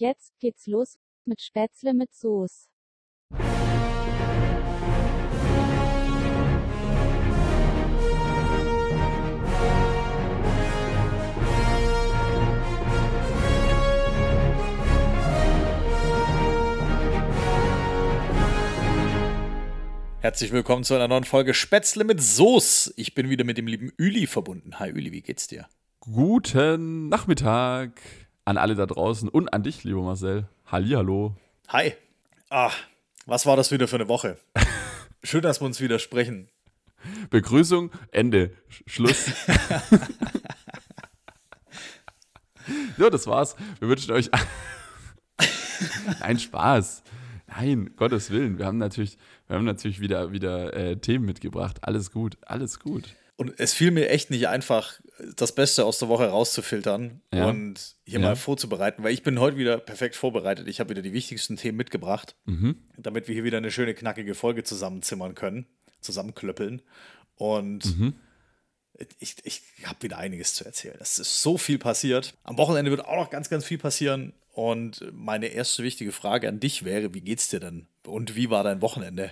Jetzt geht's los mit Spätzle mit Soße. Herzlich willkommen zu einer neuen Folge Spätzle mit Soße. Ich bin wieder mit dem lieben Üli verbunden. Hi Üli, wie geht's dir? Guten Nachmittag an alle da draußen und an dich, lieber Marcel. Hallihallo. Hi. Ah, was war das wieder für eine Woche? Schön, dass wir uns wieder sprechen. Begrüßung, Ende, Sch Schluss. ja, das war's. Wir wünschen euch. Nein, Spaß. Nein, Gottes Willen. Wir haben natürlich, wir haben natürlich wieder, wieder äh, Themen mitgebracht. Alles gut, alles gut. Und es fiel mir echt nicht einfach, das Beste aus der Woche rauszufiltern Ja. und hier Ja. mal vorzubereiten, weil ich bin heute wieder perfekt vorbereitet. Ich habe wieder die wichtigsten Themen mitgebracht, Mhm. damit wir hier wieder eine schöne, knackige Folge zusammenzimmern können, zusammenklöppeln. Und Mhm. ich, ich habe wieder einiges zu erzählen. Es ist so viel passiert. Am Wochenende wird auch noch ganz, ganz viel passieren. Und meine erste wichtige Frage an dich wäre: Wie geht's dir denn? Und wie war dein Wochenende?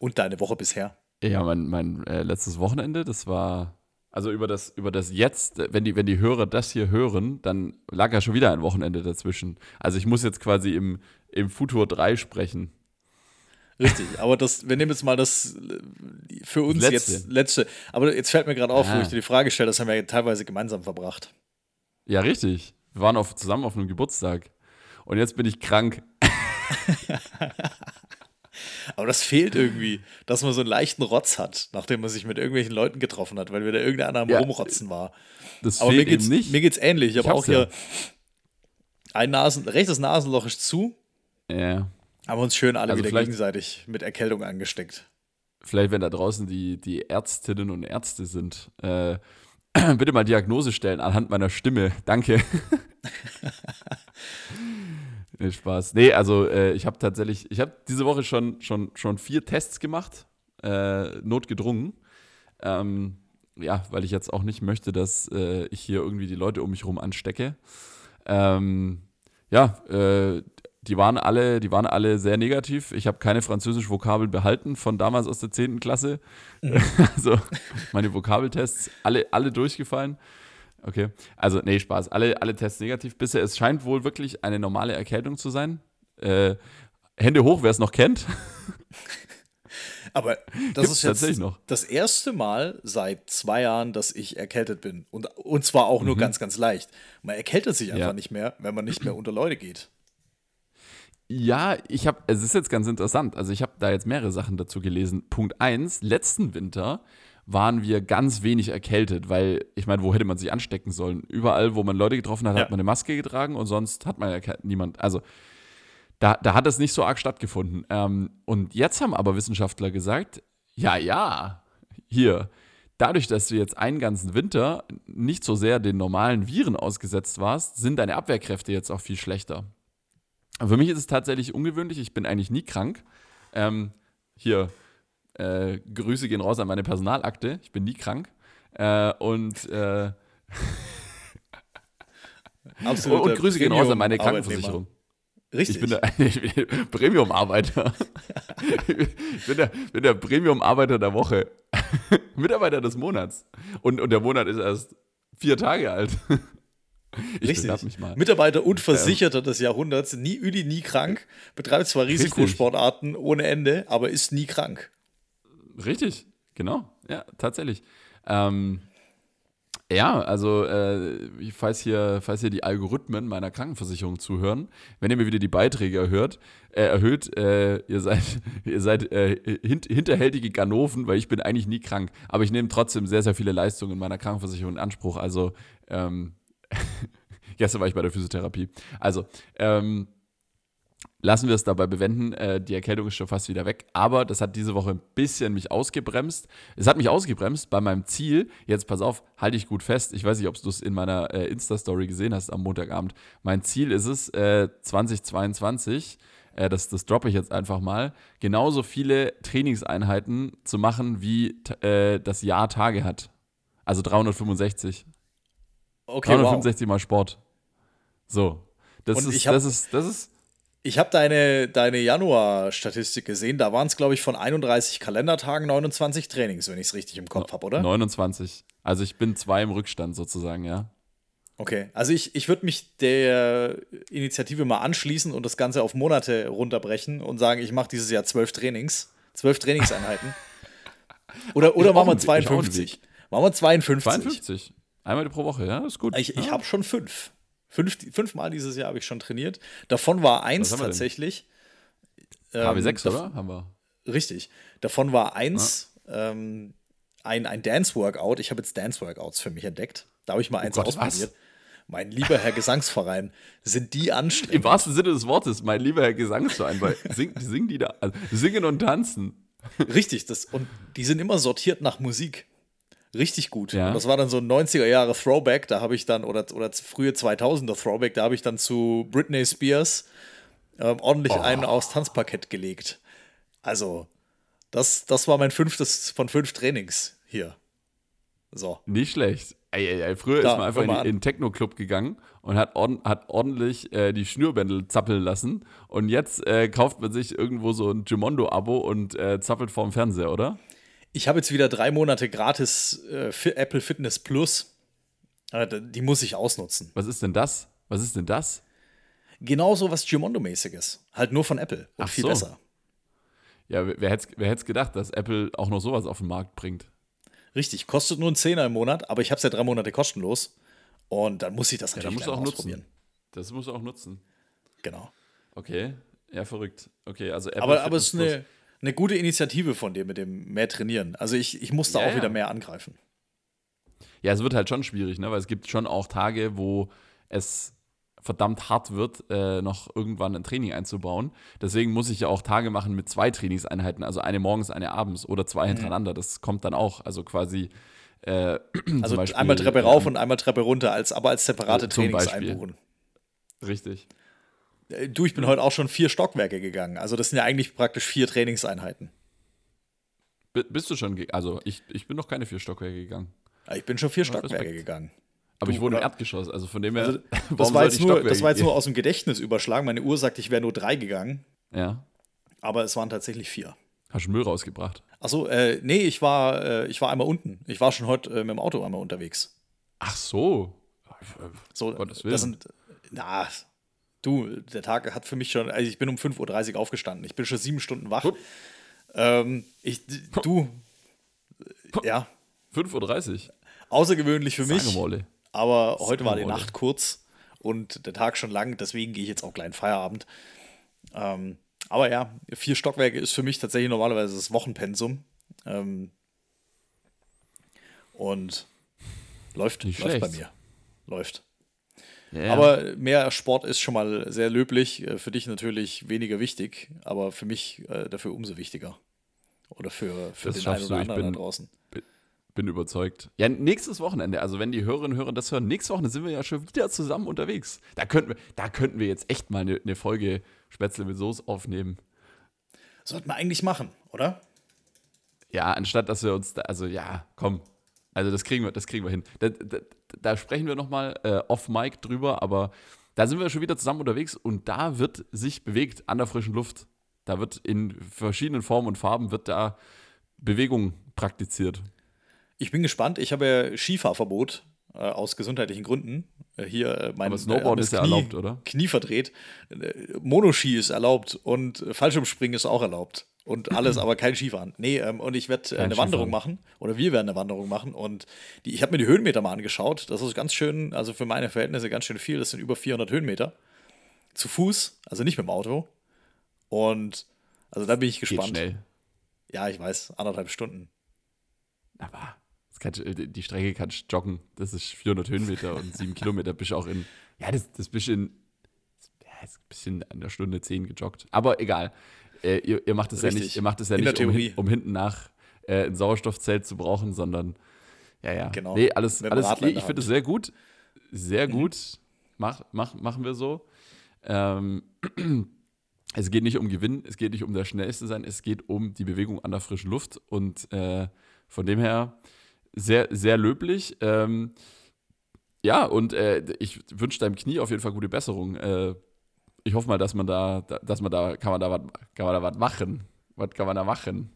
Und deine Woche bisher? Ja, mein, mein äh, letztes Wochenende, das war. Also über das, über das Jetzt, wenn die, wenn die Hörer das hier hören, dann lag ja schon wieder ein Wochenende dazwischen. Also ich muss jetzt quasi im, im Futur 3 sprechen. Richtig, aber das, wir nehmen jetzt mal das äh, für uns Letzte. jetzt letzte. Aber jetzt fällt mir gerade auf, wo Ah. ich dir die Frage stelle, das haben wir ja teilweise gemeinsam verbracht. Ja, richtig. Wir waren auf, zusammen auf einem Geburtstag. Und jetzt bin ich krank. Aber das fehlt irgendwie, dass man so einen leichten Rotz hat, nachdem man sich mit irgendwelchen Leuten getroffen hat, weil wieder irgendeiner am Ja. Rumrotzen war. Das Aber mir fehlt geht's, eben nicht. mir geht's ähnlich. Ich Ich habe auch hab's ja. hier ein Nasen, rechtes Nasenloch ist zu, ja. haben uns schön alle Also wieder gegenseitig mit Erkältung angesteckt. Vielleicht, wenn da draußen die, die Ärztinnen und Ärzte sind, äh, bitte mal Diagnose stellen anhand meiner Stimme. Danke. nee, Spaß. Nee, also äh, ich habe tatsächlich, ich habe diese Woche schon, schon, schon vier Tests gemacht, äh, notgedrungen. Ähm, ja, weil ich jetzt auch nicht möchte, dass äh, ich hier irgendwie die Leute um mich rum anstecke. Ähm, ja, äh, die waren alle, die waren alle sehr negativ. Ich habe keine französisch Vokabeln behalten von damals aus der 10. Klasse. Also meine Vokabeltests, alle, alle durchgefallen. Okay. Also, nee, Spaß. Alle, alle Tests negativ bisher. Es scheint wohl wirklich eine normale Erkältung zu sein. Äh, Hände hoch, wer es noch kennt. Aber das Gibt's ist tatsächlich jetzt noch. das erste Mal seit zwei Jahren, dass ich erkältet bin. Und, und zwar auch nur ganz, ganz leicht. Man erkältet sich einfach Mhm. Ja. nicht mehr, wenn man nicht mehr unter Leute geht. Ja, ich habe, es ist jetzt ganz interessant. Also ich habe da jetzt mehrere Sachen dazu gelesen. Punkt eins: letzten Winter waren wir ganz wenig erkältet, weil ich meine, wo hätte man sich anstecken sollen? Überall, wo man Leute getroffen hat, Ja. hat man eine Maske getragen und sonst hat man ja niemand. Also da, da hat es nicht so arg stattgefunden. Ähm, und jetzt haben aber Wissenschaftler gesagt, ja, ja, hier, dadurch, dass du jetzt einen ganzen Winter nicht so sehr den normalen Viren ausgesetzt warst, sind deine Abwehrkräfte jetzt auch viel schlechter. Für mich ist es tatsächlich ungewöhnlich. Ich bin eigentlich nie krank. Ähm, hier, äh, Grüße gehen raus an meine Personalakte. Ich bin nie krank. Äh, und, äh, und, Absoluter und Grüße gehen raus an meine. Krankenversicherung. Richtig. Ich bin der, Premium-Arbeiter. ich bin der, bin der Premium-Arbeiter der Woche. Mitarbeiter des Monats. Und, und der Monat ist erst vier Tage alt. Ich Richtig. Mitarbeiter und Versicherter des Jahrhunderts, nie Üli, nie krank, betreibt zwar Richtig. Risikosportarten ohne Ende, aber ist nie krank. Richtig, genau. Ja, tatsächlich. Ähm, ja, also äh, falls, hier, falls hier die Algorithmen meiner Krankenversicherung zuhören, wenn ihr mir wieder die Beiträge erhört, äh, erhöht, äh, ihr seid, ihr seid äh, hint, hinterhältige Ganoven, weil ich bin eigentlich nie krank. Aber ich nehme trotzdem sehr, sehr viele Leistungen meiner Krankenversicherung in Anspruch. Also ähm, gestern war ich bei der Physiotherapie. Also, ähm, lassen wir es dabei bewenden. Äh, die Erkältung ist schon fast wieder weg. Aber das hat diese Woche ein bisschen mich ausgebremst. Es hat mich ausgebremst bei meinem Ziel. Jetzt pass auf, halte ich gut fest. Ich weiß nicht, ob du es in meiner äh, Insta-Story gesehen hast am Montagabend. Mein Ziel ist es, äh, 2022, äh, das, das droppe ich jetzt einfach mal, genauso viele Trainingseinheiten zu machen, wie äh, das Jahr Tage hat. Also 365. Okay, wow. 365 mal Sport. So. Das Und ist, hab- das ist, das ist, Ich habe deine, deine Januar-Statistik gesehen. Da waren es, glaube ich, von 31 Kalendertagen 29 Trainings, wenn ich es richtig im Kopf habe, oder? 29. Also ich bin zwei im Rückstand sozusagen, ja. Okay, also ich, ich würde mich der Initiative mal anschließen und das Ganze auf Monate runterbrechen und sagen, ich mache dieses Jahr zwölf Trainings, zwölf Trainingseinheiten. oder oder Ich machen wir einen Weg, ich auch einen 52. Machen wir 52. 52. Einmal pro Woche, ja, ist gut. Ich, ich ja. habe schon fünf. Fünf. Fünfmal dieses Jahr habe ich schon trainiert. Davon war eins haben wir denn? tatsächlich. HW6, ähm, dav- oder? Haben wir. Richtig. Davon war eins ähm, ein, ein Dance-Workout. Ich habe jetzt Dance-Workouts für mich entdeckt. Da habe ich mal eins Oh Gott, was? ausprobiert. Mein lieber Herr Gesangsverein, sind die Im anstrengend. wahrsten Sinne des Wortes, mein lieber Herr Gesangsverein, weil sing, singen die da, also singen und tanzen. Richtig, das, und die sind immer sortiert nach Musik. Richtig gut. Ja. Und das war dann so ein 90er Jahre Throwback, da habe ich dann, oder, oder frühe 2000er Throwback, da habe ich dann zu Britney Spears ähm, ordentlich Oh. einen aufs Tanzparkett gelegt. Also, das, das war mein fünftes von fünf Trainings hier. So. Nicht schlecht. Ey, ey, ey, früher Da, ist man einfach in, in den Techno-Club gegangen und hat, ord hat ordentlich äh, die Schnürbändel zappeln lassen. Und jetzt äh, kauft man sich irgendwo so ein Gimondo-Abo und äh, zappelt vorm Fernseher, oder? Ich habe jetzt wieder drei Monate gratis äh, Apple Fitness Plus. Äh, die muss ich ausnutzen. Was ist denn das? Was ist denn das? Genauso was Gimondo-mäßiges. Halt nur von Apple. Und Ach viel so. besser. Ja, wer- hätte wer hätt's gedacht, dass Apple auch noch sowas auf den Markt bringt? Richtig, kostet nur einen Zehner im Monat, aber ich habe es ja drei Monate kostenlos. Und dann muss ich das Ja, natürlich dann musst auch mal nutzen. ausprobieren. Das musst du auch nutzen. Genau. Okay, ja, verrückt. Okay, also Apple Aber, aber es ist Plus. Eine, gute Initiative von dir mit dem mehr trainieren. Also ich, ich muss da Ja, auch ja. wieder mehr angreifen. Ja, es wird halt schon schwierig, ne? weil es gibt schon auch Tage, wo es verdammt hart wird, äh, noch irgendwann ein Training einzubauen. Deswegen muss ich ja auch Tage machen mit zwei Trainingseinheiten, also eine morgens, eine abends oder zwei hintereinander. Das kommt dann auch, also quasi äh, Also Beispiel, einmal Treppe rauf ähm, und einmal Treppe runter, als, aber als separate Trainings einbuchen. Richtig. Äh, Du, ich bin heute auch schon vier Stockwerke gegangen. Also das sind ja eigentlich praktisch vier Trainingseinheiten. B bist du schon, also ich, ich bin noch keine vier Stockwerke gegangen. Ja, Ich bin schon vier Stockwerke Respekt. gegangen. Aber Du, ich wohne im Erdgeschoss, also von dem her, Also, Das war, jetzt nur, das war jetzt gehen? nur aus dem Gedächtnis überschlagen. Meine Uhr sagt, ich wäre nur drei gegangen, Ja, aber es waren tatsächlich vier. hast du Müll rausgebracht. Achso, äh, nee, ich war, äh, ich war einmal unten. Ich war schon heute äh, mit dem Auto einmal unterwegs. Ach so. So, Gottes das Willen. sind, na, du, der Tag hat für mich schon, also ich bin um 5.30 Uhr aufgestanden. Ich bin schon sieben Stunden wach. Ähm, ich, du, ja, 5.30 Uhr. außergewöhnlich für mich. Sagemolle. Aber heute war die. Nacht kurz und der Tag schon lang, deswegen gehe ich jetzt auch gleich in Feierabend. Ähm, aber ja, vier Stockwerke ist für mich tatsächlich normalerweise das Wochenpensum. Ähm, und läuft, Nicht läuft bei mir. Läuft. Ja, Aber mehr Sport ist schon mal sehr löblich. Äh, Für dich natürlich weniger wichtig, aber für mich äh, dafür umso wichtiger. Oder für, für Das den schaffst einen du, oder ich anderen bin- da draußen. Bin überzeugt. Ja, nächstes Wochenende, also wenn die Hörerinnen und Hörer das hören, nächstes Wochenende sind wir ja schon wieder zusammen unterwegs. Da könnten wir, da könnten wir jetzt echt mal eine, eine Folge Spätzle mit Soße aufnehmen. Sollten wir eigentlich machen, oder? Ja, anstatt dass wir uns da, also ja, komm. Also das kriegen wir, das kriegen wir hin. Da, da, da sprechen wir nochmal äh, off-Mic drüber, aber da sind wir schon wieder zusammen unterwegs und da wird sich bewegt an der frischen Luft. Da wird in verschiedenen Formen und Farben wird da Bewegung praktiziert. Ich bin gespannt. Ich habe ja Skifahrverbot äh, aus gesundheitlichen Gründen. Äh, hier äh, mein Aber Snowboard äh, ist ja Knie, erlaubt, oder? Knie verdreht. Äh, Monoski ist erlaubt und äh, Fallschirmspringen ist auch erlaubt. Und alles, aber kein Skifahren. Nee, ähm, und ich werde äh, eine Wanderung Skifahren. machen. Oder wir werden eine Wanderung machen. Und die, ich habe mir die Höhenmeter mal angeschaut. Das ist ganz schön, also für meine Verhältnisse ganz schön viel. Das sind über 400 Höhenmeter. Zu Fuß, also nicht mit dem Auto. Und also da bin ich Geht gespannt. schnell. Ja, ich weiß, anderthalb Stunden. Aber kannst, du- die Strecke kannst du joggen. Das ist 400 Höhenmeter und 7 Kilometer bist du auch in. Ja, das, das bist du in. Ja, ist ein bisschen an der Stunde 10 gejoggt. Aber egal. Äh, ihr, ihr macht es ja nicht, ihr macht es ja In nicht, um, um hinten nach äh, ein Sauerstoffzelt zu brauchen, sondern ja, ja. Genau. Nee, alles, alles Ich finde es sehr gut. Sehr Mhm. gut. Mach, mach, machen wir so. Ähm, es geht nicht um Gewinn, es geht nicht um der Schnellste sein, es geht um die Bewegung an der frischen Luft. Und äh, von dem her sehr, sehr löblich. Ähm, Ja, und äh, ich wünsche deinem Knie auf jeden Fall gute Besserung. Äh, ich hoffe mal, dass man da, da- dass man da, kann man da was, kann man da was machen? Was kann man da machen?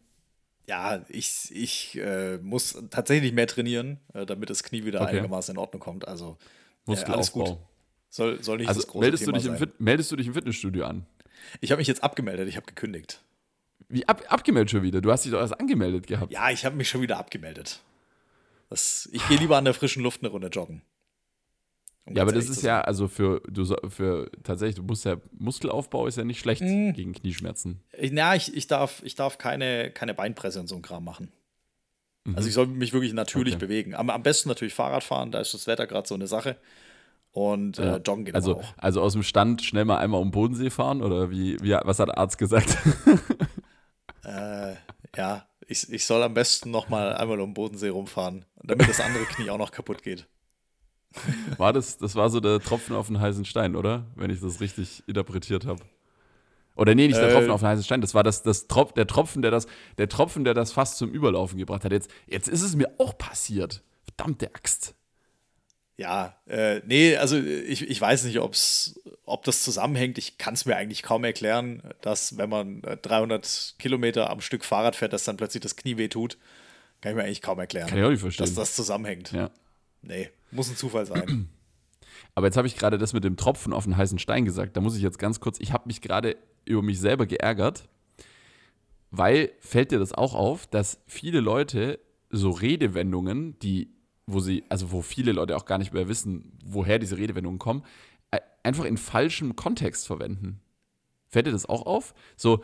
Ja, ich, ich äh, muss tatsächlich mehr trainieren, äh, damit das Knie wieder Okay. einigermaßen in Ordnung kommt. Also äh, alles gut. Soll, soll nicht Also das große meldest du, Thema dich im sein. Fit, meldest du dich im Fitnessstudio an? Ich habe mich jetzt abgemeldet, ich habe gekündigt. Wie ab, abgemeldet schon wieder? Du hast dich doch erst angemeldet gehabt. Ja, ich habe mich schon wieder abgemeldet. Das, ich gehe lieber an der frischen Luft eine Runde joggen. Ja, aber das ist ja, also für, du, für tatsächlich, du musst ja, Muskelaufbau ist ja nicht schlecht Mhm. gegen Knieschmerzen. Ja, ich, ich darf, ich darf keine, keine Beinpresse und so ein Kram machen. Mhm. Also ich soll mich wirklich natürlich Okay. bewegen. Am, am besten natürlich Fahrrad fahren, da ist das Wetter gerade so eine Sache. Und Ja. äh, joggen geht also, auch. also aus dem Stand schnell mal einmal um den Bodensee fahren oder wie, wie was hat der Arzt gesagt? Äh, ja, ich, ich soll am besten noch mal einmal um den Bodensee rumfahren, damit das andere Knie auch noch kaputt geht. War das, das war so der Tropfen auf den heißen Stein, oder? Wenn ich das richtig interpretiert habe. Oder nee, nicht der Äh, Tropfen auf den heißen Stein, das war das, das Tropf, der Tropfen, der das, der Tropfen, der das fast zum Überlaufen gebracht hat. Jetzt, jetzt ist es mir auch passiert. Verdammte Axt. Ja, äh, nee, also ich, ich weiß nicht, ob's, ob das zusammenhängt. Ich kann es mir eigentlich kaum erklären, dass wenn man äh, 300 Kilometer am Stück Fahrrad fährt, dass dann plötzlich das Knie wehtut. Kann ich mir eigentlich kaum erklären, Kann ich auch nicht verstehen. dass das zusammenhängt. ja. Nee, muss ein Zufall sein. Aber jetzt habe ich gerade das mit dem Tropfen auf den heißen Stein gesagt. Da muss ich jetzt ganz kurz, ich habe mich gerade über mich selber geärgert, weil fällt dir das auch auf, dass viele Leute so Redewendungen, die, wo sie, also wo viele Leute auch gar nicht mehr wissen, woher diese Redewendungen kommen, äh, einfach in falschem Kontext verwenden. Fällt dir das auch auf? So,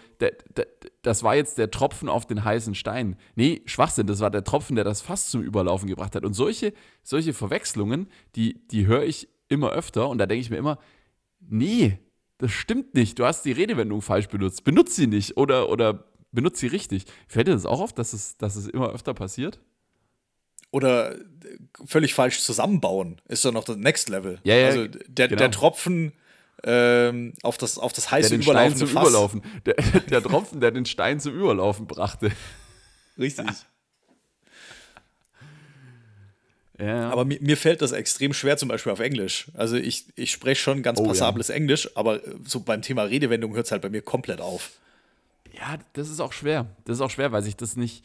das war jetzt der Tropfen auf den heißen Stein. Nee, Schwachsinn, das war der Tropfen, der das Fass zum Überlaufen gebracht hat. Und solche, solche Verwechslungen, die, die höre ich immer öfter und da denke ich mir immer, nee, das stimmt nicht. Du hast die Redewendung falsch benutzt. Benutz sie nicht oder, oder benutz sie richtig. Fällt dir das auch auf, dass es, dass es immer öfter passiert? Oder völlig falsch zusammenbauen ist doch noch das Next Level. Ja, ja, also der, genau. der Tropfen ähm, auf, das, auf das Der heiße den Stein überlaufende zum Fass. Überlaufen. Der, der Tropfen, der den Stein zum Überlaufen brachte. Richtig. Ja. Aber mir, mir fällt das extrem schwer, zum Beispiel auf Englisch. Also ich, ich spreche schon ganz Oh, ja. passables Englisch, aber äh, so beim Thema Redewendung hört es halt bei mir komplett auf. Ja, das ist auch schwer. Das ist auch schwer, weil sich das nicht,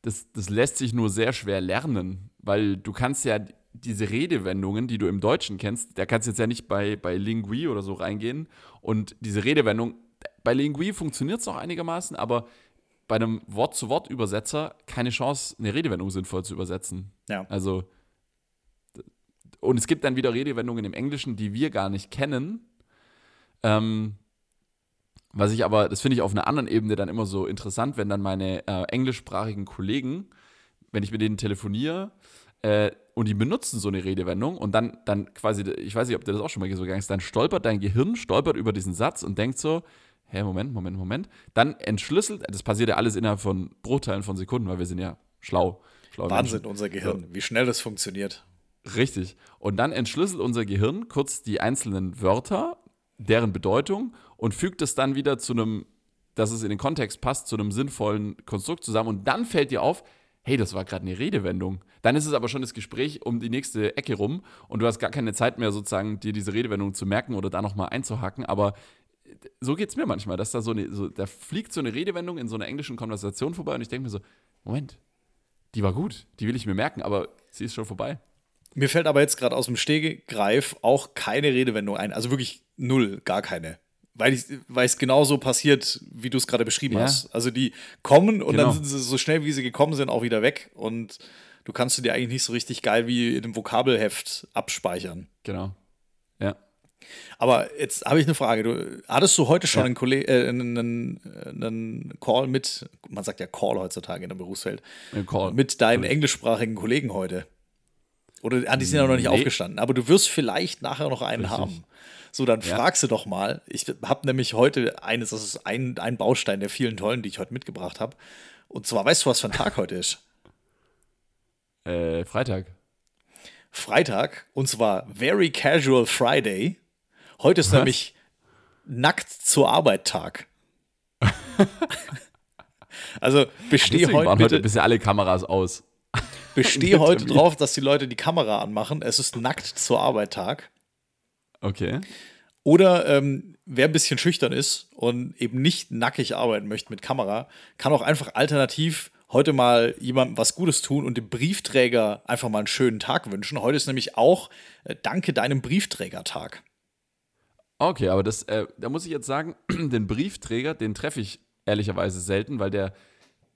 das, das lässt sich nur sehr schwer lernen, weil du kannst ja diese Redewendungen, die du im Deutschen kennst, da kannst du jetzt ja nicht bei, bei Lingui oder so reingehen und diese Redewendung, bei Lingui funktioniert es noch einigermaßen, aber bei einem Wort-zu-Wort-Übersetzer keine Chance, eine Redewendung sinnvoll zu übersetzen. Ja. Also, und es gibt dann wieder Redewendungen im Englischen, die wir gar nicht kennen. Ähm, was ich aber, das finde ich auf einer anderen Ebene dann immer so interessant, wenn dann meine äh, englischsprachigen Kollegen, wenn ich mit denen telefoniere äh, und die benutzen so eine Redewendung und dann, dann quasi, ich weiß nicht, ob dir das auch schon mal so gegangen ist, dann stolpert dein Gehirn, stolpert über diesen Satz und denkt so, hä, Moment, Moment, Moment. Dann entschlüsselt, das passiert ja alles innerhalb von Bruchteilen von Sekunden, weil wir sind ja schlau. schlaue Wahnsinn, Menschen. unser Gehirn, wie schnell das funktioniert. Richtig. Und dann entschlüsselt unser Gehirn kurz die einzelnen Wörter, deren Bedeutung und fügt es dann wieder zu einem, dass es in den Kontext passt, zu einem sinnvollen Konstrukt zusammen. Und dann fällt dir auf, hey, das war gerade eine Redewendung. Dann ist es aber schon das Gespräch um die nächste Ecke rum und du hast gar keine Zeit mehr, sozusagen dir diese Redewendung zu merken oder da nochmal einzuhacken. Aber so geht es mir manchmal, dass da so eine, so, da fliegt so eine Redewendung in so einer englischen Konversation vorbei und ich denke mir so, Moment, die war gut, die will ich mir merken, aber sie ist schon vorbei. Mir fällt aber jetzt gerade aus dem Stegreif auch keine Redewendung ein. Also wirklich null, gar keine. Weil ich- weil es genauso passiert, wie du es gerade beschrieben Ja. hast. Also die kommen und Genau. dann sind sie so schnell, wie sie gekommen sind, auch wieder weg. Und du kannst du dir eigentlich nicht so richtig geil wie in einem Vokabelheft abspeichern. Genau. Ja. Aber jetzt habe ich eine Frage. Du, hattest du heute schon Ja. einen, Kolleg äh, einen, einen, Call mit, man sagt ja Call heutzutage in der Berufswelt, mit deinen englischsprachigen Kollegen heute? Oder ah, die sind ja noch nicht Nee. aufgestanden, aber du wirst vielleicht nachher noch einen Richtig. haben. So, dann Ja. fragst du doch mal. Ich habe nämlich heute eines, das ist ein, ein Baustein der vielen tollen, die ich heute mitgebracht habe. Und zwar, weißt du, was für ein Tag heute ist? Äh, Freitag. Freitag, und zwar Very Casual Friday. Heute ist Was? nämlich Nackt zur Arbeit Tag. also besteh Deswegen heute waren heute bitte. bisher alle Kameras aus. bestehe heute drauf, dass die Leute die Kamera anmachen. Es ist nackt zur Arbeit Tag. Okay. Oder ähm, wer ein bisschen schüchtern ist und eben nicht nackig arbeiten möchte mit Kamera, kann auch einfach alternativ heute mal jemandem was Gutes tun und dem Briefträger einfach mal einen schönen Tag wünschen. Heute ist nämlich auch äh, Danke deinem Briefträgertag. Okay, aber das, äh, da muss ich jetzt sagen, den Briefträger, den treffe ich ehrlicherweise selten, weil der,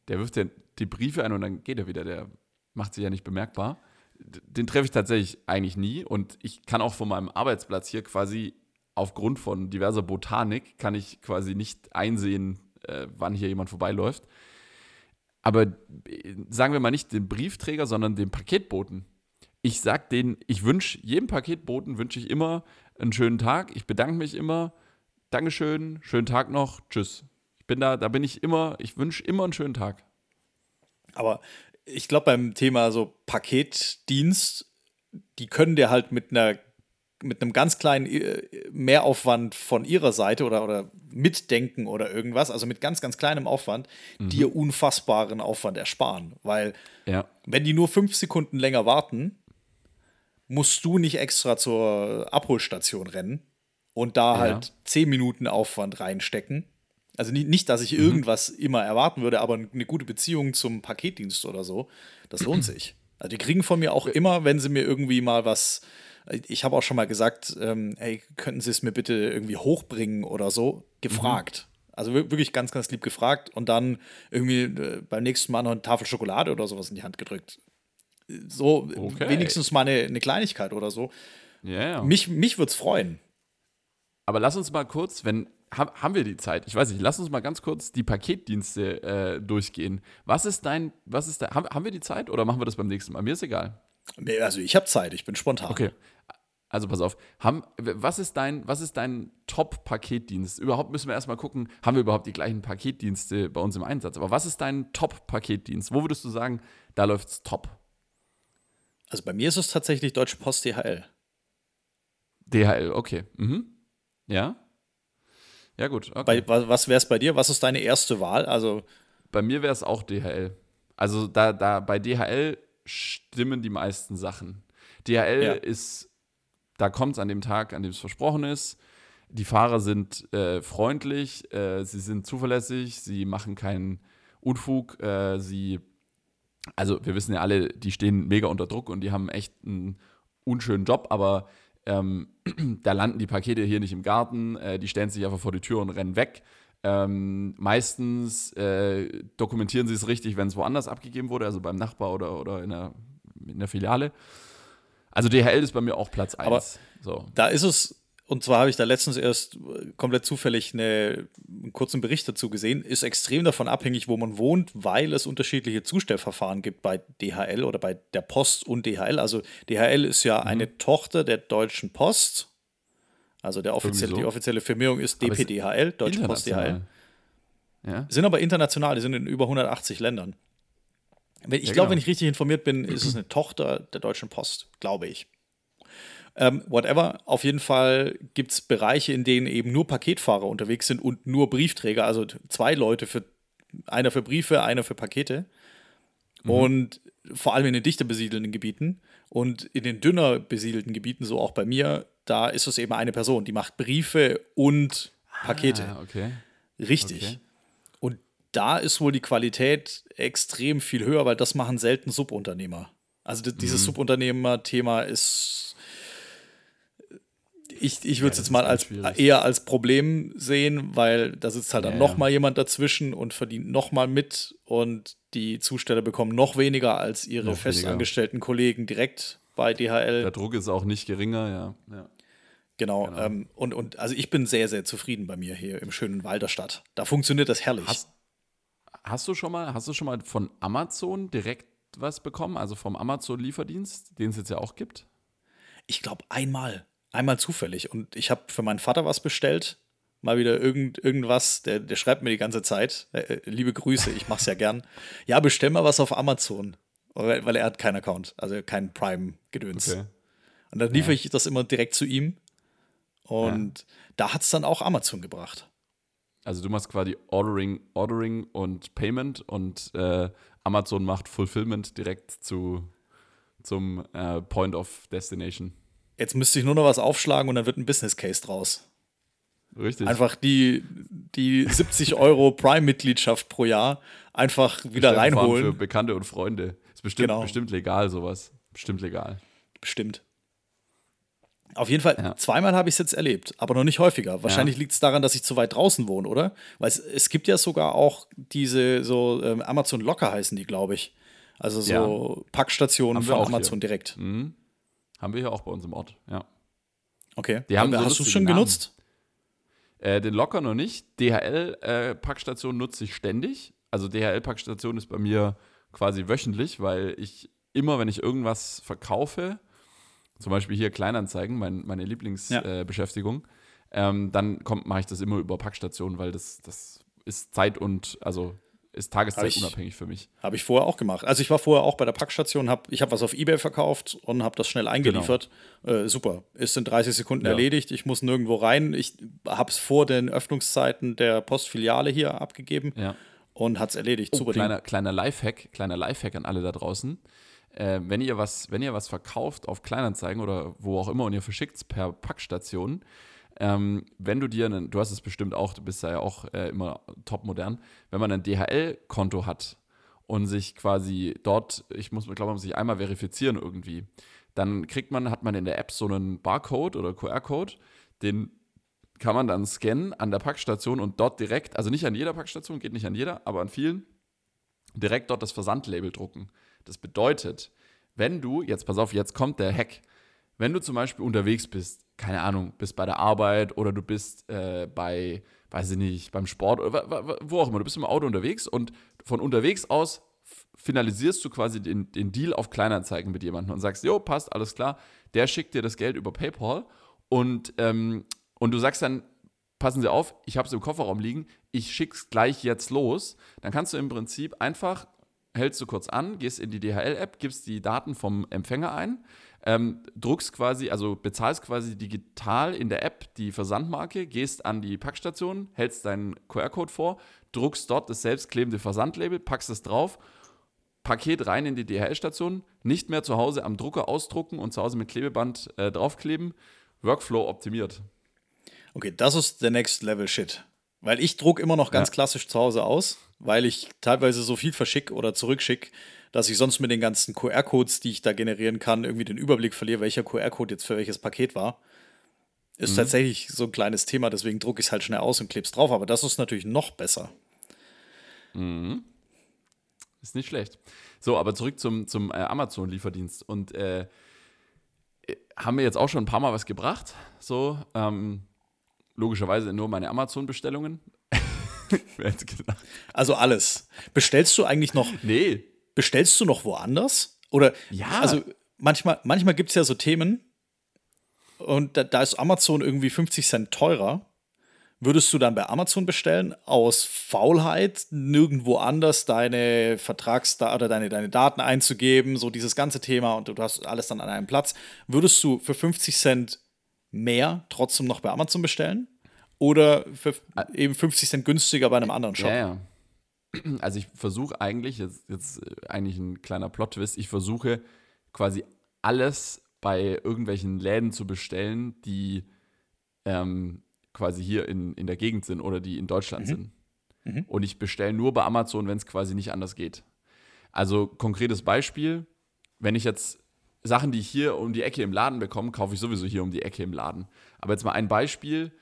der wirft ja die Briefe ein und dann geht er wieder. Der macht sich ja nicht bemerkbar. Den treffe ich tatsächlich eigentlich nie und ich kann auch von meinem Arbeitsplatz hier quasi aufgrund von diverser Botanik kann ich quasi nicht einsehen, äh, wann hier jemand vorbeiläuft. Aber äh, sagen wir mal nicht den Briefträger, sondern den Paketboten. Ich sag denen, ich wünsche jedem Paketboten wünsche ich immer einen schönen Tag. Ich bedanke mich immer. Dankeschön, schönen Tag noch, tschüss. Ich bin da, da bin ich immer, ich wünsche immer einen schönen Tag. Aber ich glaube, beim Thema so Paketdienst, die können dir halt mit einer mit einem ganz kleinen äh, Mehraufwand von ihrer Seite oder, oder Mitdenken oder irgendwas, also mit ganz, ganz kleinem Aufwand, dir unfassbaren Aufwand ersparen. Weil Ja. wenn die nur fünf Sekunden länger warten, musst du nicht extra zur Abholstation rennen und da Ja. halt zehn Minuten Aufwand reinstecken. Also nicht, nicht, dass ich irgendwas immer erwarten würde, aber eine gute Beziehung zum Paketdienst oder so, das lohnt sich. Also die kriegen von mir auch immer, wenn sie mir irgendwie mal was, ich habe auch schon mal gesagt, ähm, hey, könnten Sie es mir bitte irgendwie hochbringen oder so, gefragt. Also wir- wirklich ganz, ganz lieb gefragt und dann irgendwie äh, beim nächsten Mal noch eine Tafel Schokolade oder sowas in die Hand gedrückt. So Okay. wenigstens mal eine, eine Kleinigkeit oder so. Ja. Mich, mich würde es freuen. Aber lass uns mal kurz, wenn, ha- haben wir die Zeit? Ich weiß nicht, lass uns mal ganz kurz die Paketdienste äh, durchgehen. Was ist dein, was ist da, haben, haben wir die Zeit oder machen wir das beim nächsten Mal? Mir ist egal. Also ich habe Zeit, ich bin spontan. Okay. Also pass auf, haben, was ist dein, was ist dein Top-Paketdienst? Überhaupt müssen wir erstmal gucken, haben wir überhaupt die gleichen Paketdienste bei uns im Einsatz? Aber was ist dein Top-Paketdienst? Wo würdest du sagen, da läuft's top? Also bei mir ist es tatsächlich Deutsche Post DHL. DHL, okay. Mhm. Ja? Ja, gut. Okay. Bei, wa- was wäre es bei dir? Was ist deine erste Wahl? Also Bei mir wäre es auch DHL. Also da, da bei DHL stimmen die meisten Sachen. DHL Ja. ist, da kommt es an dem Tag, an dem es versprochen ist. Die Fahrer sind äh, freundlich, äh, sie sind zuverlässig, sie machen keinen Unfug, äh, sie, also wir wissen ja alle, die stehen mega unter Druck und die haben echt einen unschönen Job, aber ähm, da landen die Pakete hier nicht im Garten, äh, die stellen sich einfach vor die Tür und rennen weg. Ähm, meistens äh, dokumentieren sie es richtig, wenn es woanders abgegeben wurde, also beim Nachbar oder, oder in, der, in der Filiale. Also DHL ist bei mir auch Platz 1. Aber- so. da ist es, und zwar habe ich da letztens erst äh, komplett zufällig eine, einen kurzen Bericht dazu gesehen, ist extrem davon abhängig, wo man wohnt, weil es unterschiedliche Zustellverfahren gibt bei DHL oder bei der Post und DHL. Also DHL ist ja Mhm. eine Tochter der Deutschen Post. Also der offizielle, so. die offizielle Firmierung ist DPDHL, Deutsche Post DHL. Ja? Sind aber international, die sind in über 180 Ländern. Ich Ja, glaube, genau. wenn ich richtig informiert bin, ist es eine Tochter der Deutschen Post, glaube ich. Ähm, whatever, auf jeden Fall gibt es Bereiche, in denen eben nur Paketfahrer unterwegs sind und nur Briefträger, also zwei Leute für einer für Briefe, einer für Pakete. Und vor allem in den dichter besiedelten Gebieten und in den dünner besiedelten Gebieten, so auch bei mir, da ist es eben eine Person, die macht Briefe und Pakete. Ah, okay. Richtig. Okay. Und da ist wohl die Qualität extrem viel höher, weil das machen selten Subunternehmer. Also di- Mhm. dieses Subunternehmer-Thema ist. Ich, ich würde es das jetzt mal als schwierig. eher als Problem sehen, weil da sitzt halt dann Ja, noch ja. mal jemand dazwischen und verdient noch mal mit und die Zusteller bekommen noch weniger als ihre Noch weniger. festangestellten Kollegen direkt bei DHL. Der Druck ist auch nicht geringer, ja. ja. Genau. Genau. Ähm, und, und also ich bin sehr, sehr zufrieden bei mir hier im schönen Walderstadt. Da funktioniert das herrlich. Hast, hast du schon mal, hast du schon mal von Amazon direkt was bekommen? Also vom Amazon-Lieferdienst, den es jetzt ja auch gibt? Ich glaube einmal. Einmal zufällig. Und ich habe für meinen Vater was bestellt. Mal wieder irgend, irgendwas. Der, der schreibt mir die ganze Zeit. Äh, äh, liebe Grüße, ich mache es ja gern. Ja, bestell mal was auf Amazon. Weil, weil er hat keinen Account, also keinen Prime-Gedöns. Und dann liefere ich das immer direkt zu ihm. Und da hat es dann auch Amazon gebracht. Also du machst quasi Ordering, Ordering und Payment und äh, Amazon macht Fulfillment direkt zu, zum äh, Point of Destination. Jetzt müsste ich nur noch was aufschlagen und dann wird ein Business Case draus. Richtig. Einfach die, die 70 Euro Prime-Mitgliedschaft pro Jahr einfach wieder Für reinholen. Bekannte und Freunde. Ist bestimmt, Genau. bestimmt legal, sowas. Bestimmt legal. Bestimmt. Auf jeden Fall, Ja. zweimal habe ich es jetzt erlebt, aber noch nicht häufiger. Wahrscheinlich liegt es daran, dass ich zu weit draußen wohne, oder? Weil es, es gibt ja sogar auch diese so ähm, Amazon Locker heißen die, glaube ich. Also so Packstationen Haben wir von Amazon hier. direkt. Mhm. Haben wir hier auch bei uns im Ort, ja. Okay. Die haben so Hast du schon Namen. genutzt? Äh, den Locker noch nicht. DHL-Packstation nutze ich ständig. Also DHL-Packstation ist bei mir quasi wöchentlich, weil ich immer, wenn ich irgendwas verkaufe, zum Beispiel hier Kleinanzeigen, mein, meine Ja. Lieblingsbeschäftigung, äh, Beschäftigung, ähm, dann kommt, mache ich das immer über Packstation, weil das, das ist Zeit und, also ist tageszeitunabhängig für mich. Habe ich vorher auch gemacht. Also ich war vorher auch bei der Packstation, hab, ich habe was auf Ebay verkauft und habe das schnell eingeliefert. Äh, super, ist in 30 Sekunden Ja. erledigt. Ich muss nirgendwo rein. Ich habe es vor den Öffnungszeiten der Postfiliale hier abgegeben Ja. und hat es erledigt. Oh, super Ding. kleiner, kleiner Lifehack, kleiner Lifehack an alle da draußen. Äh, wenn, ihr was, wenn ihr was verkauft auf Kleinanzeigen oder wo auch immer und ihr verschickt es per Packstation, ähm, wenn du dir einen, du hast es bestimmt auch, du bist ja auch äh, immer top modern, wenn man ein DHL-Konto hat und sich quasi dort, ich muss, glaube, man muss sich einmal verifizieren irgendwie, dann kriegt man, hat man in der App so einen Barcode oder QR-Code, den kann man dann scannen an der Packstation und dort direkt, also nicht an jeder Packstation, geht nicht an jeder, aber an vielen, direkt dort das Versandlabel drucken. Das bedeutet, wenn du, jetzt pass auf, jetzt kommt der Hack, wenn du zum Beispiel unterwegs bist, keine Ahnung, bist bei der Arbeit oder du bist äh, bei, weiß ich nicht, beim Sport oder wo auch immer, du bist im Auto unterwegs und von unterwegs aus finalisierst du quasi den, den Deal auf Kleinanzeigen mit jemandem und sagst, jo, passt, alles klar, der schickt dir das Geld über PayPal und, ähm, und du sagst dann, passen Sie auf, ich habe es im Kofferraum liegen, ich schick's gleich jetzt los. Dann kannst du im Prinzip einfach, hältst du kurz an, gehst in die DHL-App, gibst die Daten vom Empfänger ein, ähm, druckst quasi, also bezahlst quasi digital in der App die Versandmarke, gehst an die Packstation, hältst deinen QR-Code vor, druckst dort das selbstklebende Versandlabel, packst es drauf, Paket rein in die DHL-Station, nicht mehr zu Hause am Drucker ausdrucken und zu Hause mit Klebeband äh, draufkleben, Workflow optimiert. Okay, das ist der Next Level Shit. Weil ich druck immer noch ganz Ja. klassisch zu Hause aus, weil ich teilweise so viel verschick oder zurückschick, dass ich sonst mit den ganzen QR-Codes, die ich da generieren kann, irgendwie den Überblick verliere, welcher QR-Code jetzt für welches Paket war. Ist tatsächlich so ein kleines Thema, deswegen drucke ich es halt schnell aus und klebe es drauf, aber das ist natürlich noch besser. Ist nicht schlecht. So, aber zurück zum, zum äh, Amazon-Lieferdienst. Und äh, haben wir jetzt auch schon ein paar Mal was gebracht. So, ähm, logischerweise nur meine Amazon-Bestellungen. Wer hätte gedacht? Also alles. Bestellst du eigentlich noch, Nee. bestellst du noch woanders? Oder Ja. also manchmal, manchmal gibt es ja so Themen und da, da ist Amazon irgendwie 50 Cent teurer. Würdest du dann bei Amazon bestellen, aus Faulheit nirgendwo anders deine Vertragsdaten oder deine, deine Daten einzugeben, so dieses ganze Thema und du hast alles dann an einem Platz. Würdest du für 50 Cent mehr trotzdem noch bei Amazon bestellen? Oder für eben 50 Cent günstiger bei einem anderen Shop? Ja, ja. Also ich versuche eigentlich, jetzt, jetzt äh, eigentlich ein kleiner Plot-Twist, ich versuche quasi alles bei irgendwelchen Läden zu bestellen, die ähm, quasi hier in, in der Gegend sind oder die in Deutschland sind. Und ich bestelle nur bei Amazon, wenn es quasi nicht anders geht. Also konkretes Beispiel, wenn ich jetzt Sachen, die ich hier um die Ecke im Laden bekomme, kaufe ich sowieso hier um die Ecke im Laden. Aber jetzt mal ein Beispiel,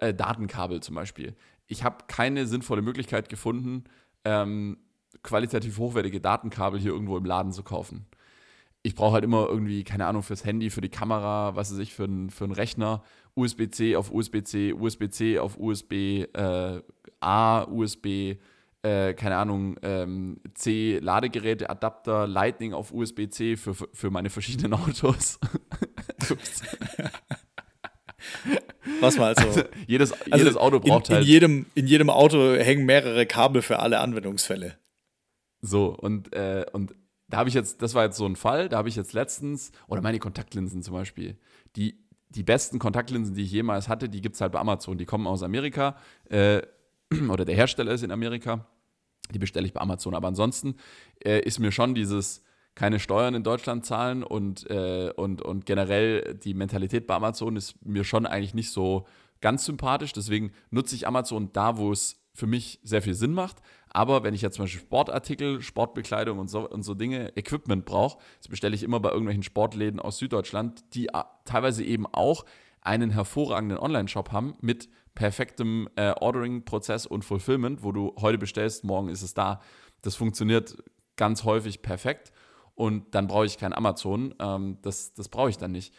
äh, Datenkabel zum Beispiel. Ich habe keine sinnvolle Möglichkeit gefunden, ähm, qualitativ hochwertige Datenkabel hier irgendwo im Laden zu kaufen. Ich brauche halt immer irgendwie, keine Ahnung, fürs Handy, für die Kamera, was weiß ich, für einen für Rechner, USB-C auf USB-C, USB-C auf USB, äh, A, USB, äh, keine Ahnung, ähm, C, Ladegeräte, Adapter, Lightning auf USB-C für, für, für meine verschiedenen Autos. Ups. Was mal also. jedes, Also jedes Auto braucht in, halt. in, jedem, in jedem Auto hängen mehrere Kabel für alle Anwendungsfälle. So, und, äh, und da habe ich jetzt, das war jetzt so ein Fall, da habe ich jetzt letztens, oder meine Kontaktlinsen zum Beispiel, die, die besten Kontaktlinsen, die ich jemals hatte, die gibt es halt bei Amazon. Die kommen aus Amerika. Äh, oder der Hersteller ist in Amerika, die bestelle ich bei Amazon. Aber ansonsten äh, ist mir schon dieses keine Steuern in Deutschland zahlen und, äh, und, und generell die Mentalität bei Amazon ist mir schon eigentlich nicht so ganz sympathisch. Deswegen nutze ich Amazon da, wo es für mich sehr viel Sinn macht. Aber wenn ich jetzt zum Beispiel Sportartikel, Sportbekleidung und so, und so Dinge, Equipment brauche, das bestelle ich immer bei irgendwelchen Sportläden aus Süddeutschland, die äh, teilweise eben auch einen hervorragenden Online-Shop haben mit perfektem äh, Ordering-Prozess und Fulfillment, wo du heute bestellst, morgen ist es da. Das funktioniert ganz häufig perfekt und dann brauche ich kein Amazon. Ähm, das das brauche ich dann nicht.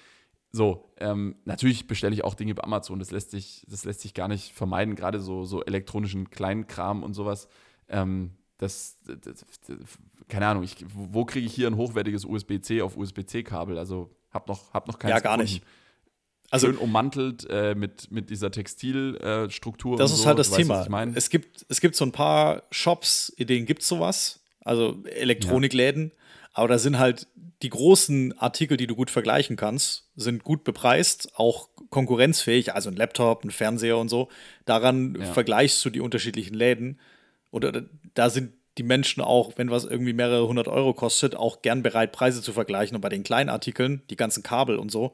So, ähm, natürlich bestelle ich auch Dinge bei Amazon. Das lässt sich, das lässt sich gar nicht vermeiden, gerade so, so elektronischen Kleinkram und sowas. Ähm, das, das, das, keine Ahnung, ich, wo kriege ich hier ein hochwertiges USB-C auf USB-C-Kabel? Also hab noch, hab noch keinen. Ja, gar nicht. Also, Schön ummantelt äh, mit, mit dieser Textilstruktur. das ist so. halt das weißt, Thema. was ich meine. Es gibt, es gibt so ein paar Shops, in denen gibt es sowas, also Elektronikläden, aber da sind halt die großen Artikel, die du gut vergleichen kannst, sind gut bepreist, auch konkurrenzfähig, also ein Laptop, ein Fernseher und so. Daran Ja. vergleichst du die unterschiedlichen Läden. Oder da sind die Menschen auch, wenn was irgendwie mehrere hundert Euro kostet, auch gern bereit, Preise zu vergleichen. Und bei den kleinen Artikeln, die ganzen Kabel und so,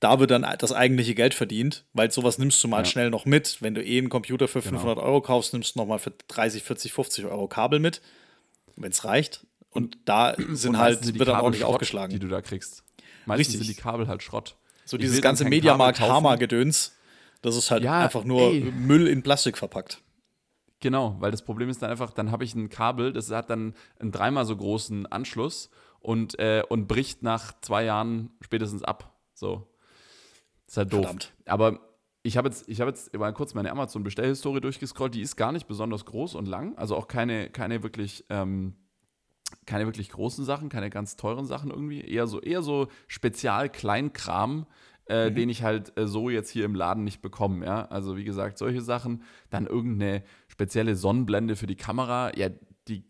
da wird dann das eigentliche Geld verdient, weil sowas nimmst du mal Ja. schnell noch mit. Wenn du eh einen Computer für Genau. 500 Euro kaufst, nimmst du noch mal für 30, 40, 50 Euro Kabel mit, wenn es reicht. Und da sind Und halt, sind die wird dann Kabel ordentlich Schrott, aufgeschlagen. Die du da kriegst. Meistens Richtig. sind die Kabel halt Schrott. so Ich dieses ganze kein Mediamarkt Kabel kaufen. Hammer-Gedöns, das ist halt Ja, einfach nur ey. Müll in Plastik verpackt. Genau, weil das Problem ist dann einfach, dann habe ich ein Kabel, das hat dann einen dreimal so großen Anschluss und, äh, und bricht nach zwei Jahren spätestens ab. So. Das ist halt doof. Verdammt. Aber ich habe jetzt, ich habe jetzt mal kurz meine Amazon-Bestellhistorie durchgescrollt, die ist gar nicht besonders groß und lang, also auch keine, keine wirklich, ähm, keine wirklich großen Sachen, keine ganz teuren Sachen irgendwie, eher so, eher so Spezial-Kleinkram, äh, den ich halt äh, so jetzt hier im Laden nicht bekomme, ja. Also wie gesagt, solche Sachen, dann irgendeine spezielle Sonnenblende für die Kamera, ja, die